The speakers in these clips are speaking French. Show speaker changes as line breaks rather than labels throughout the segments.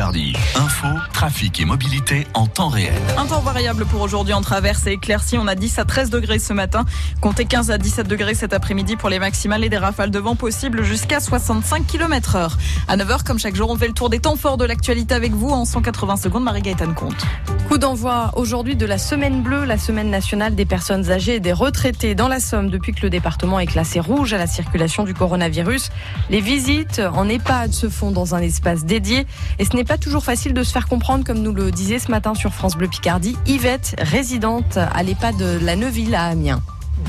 Info, trafic et mobilité en temps réel.
Un temps variable pour aujourd'hui en traverse et éclairci. On a 10 à 13 degrés ce matin. Comptez 15 à 17 degrés cet après-midi pour les maximales et des rafales de vent possibles jusqu'à 65 km heure. À 9h, comme chaque jour, on fait le tour des temps forts de l'actualité avec vous en 180 secondes. Marie-Gaëtane Comte.
D'envoi aujourd'hui de la semaine bleue, la semaine nationale des personnes âgées et des retraités dans la Somme depuis que le département est classé rouge à la circulation du coronavirus. Les visites en EHPAD se font dans un espace dédié et ce n'est pas toujours facile de se faire comprendre comme nous le disait ce matin sur France Bleu Picardie. Yvette, résidente à l'EHPAD de la Neuville à Amiens.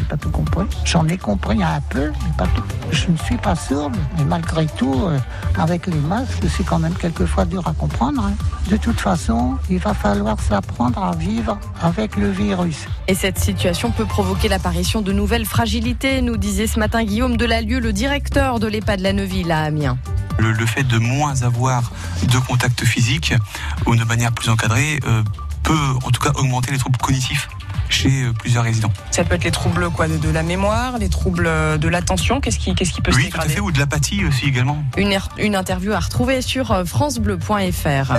Pas tout compris. J'en ai compris un peu, mais pas tout. Je ne suis pas sourde, mais malgré tout, euh, avec les masques, c'est quand même quelquefois dur à comprendre. hein. De toute façon, il va falloir s'apprendre à vivre avec le virus.
Et cette situation peut provoquer l'apparition de nouvelles fragilités, nous disait ce matin Guillaume Delalieu, le directeur de l'EHPAD de la Neuville à Amiens.
Le, le fait de moins avoir de contact physique ou de manière plus encadrée euh, peut en tout cas augmenter les troubles cognitifs chez euh, plusieurs résidents.
Ça peut être les troubles quoi, de, de la mémoire, les troubles euh, de l'attention. Qu'est-ce qui, qu'est-ce qui peut se
Oui, tout à
dégrader
fait, ou de l'apathie aussi également.
Une, er- une interview à retrouver sur euh, francebleu.fr.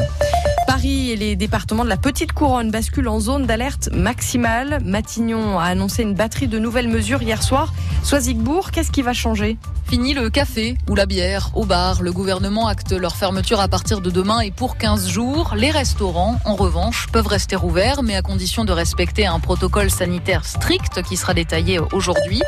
Paris et les départements de la Petite Couronne basculent en zone d'alerte maximale. Matignon a annoncé une batterie de nouvelles mesures hier soir. Soisigbourg, qu'est-ce qui va changer?
Fini le café ou la bière au bar. Le gouvernement acte leur fermeture à partir de demain et pour 15 jours. Les restaurants, en revanche, peuvent rester ouverts, mais à condition de respecter un protocole sanitaire strict qui sera détaillé aujourd'hui.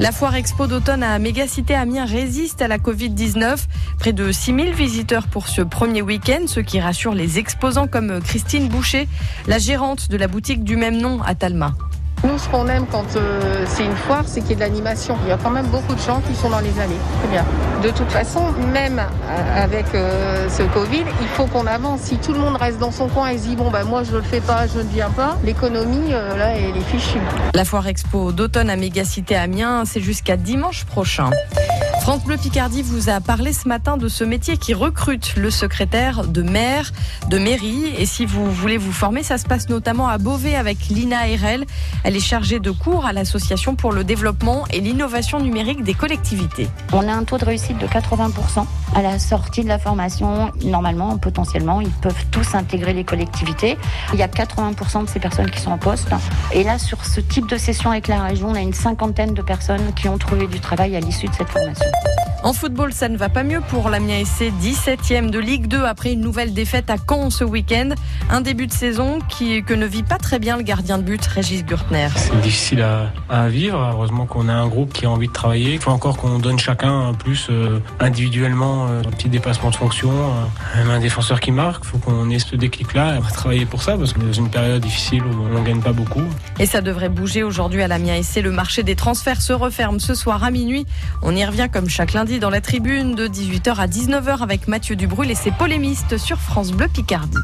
La foire expo d'automne à Mégacité Amiens résiste à la Covid-19. Près de 6000 visiteurs pour ce premier week-end, ce qui rassure les exposants comme Christine Boucher, la gérante de la boutique du même nom à Talma.
Nous, ce qu'on aime quand euh, c'est une foire, c'est qu'il y ait de l'animation. Il y a quand même beaucoup de gens qui sont dans les allées. De toute façon, même euh, avec euh, ce Covid, il faut qu'on avance. Si tout le monde reste dans son coin et se dit bon bah moi je le fais pas, je ne viens pas, l'économie là elle est fichue.
La foire expo d'automne à Mégacité Amiens, c'est jusqu'à dimanche prochain. France Bleu Picardie vous a parlé ce matin de ce métier qui recrute le secrétaire de maire, de mairie. Et si vous voulez vous former, ça se passe notamment à Beauvais avec Lina RL. Elle est chargée de cours à l'Association pour le développement et l'innovation numérique des collectivités.
On a un taux de réussite de 80% à la sortie de la formation. Normalement, potentiellement, ils peuvent tous intégrer les collectivités. Il y a 80% de ces personnes qui sont en poste. Et là, sur ce type de session avec la région, on a une cinquantaine de personnes qui ont trouvé du travail à l'issue de cette formation. あ!
En football, ça ne va pas mieux pour l'Amiens SC, 17e de Ligue 2 après une nouvelle défaite à Caen ce week-end. Un début de saison qui, que ne vit pas très bien le gardien de but, Régis Gurtner.
C'est difficile à, à vivre. Heureusement qu'on a un groupe qui a envie de travailler. Il faut encore qu'on donne chacun un plus euh, individuellement euh, un petit dépassement de fonction, euh, même un défenseur qui marque. Il faut qu'on ait ce déclic-là. On va travailler pour ça parce que dans une période difficile où on ne gagne pas beaucoup.
Et ça devrait bouger aujourd'hui à l'Amiens SC. Le marché des transferts se referme ce soir à minuit. On y revient comme chaque dans la tribune de 18h à 19h avec Mathieu Dubrul et ses polémistes sur France Bleu Picardie.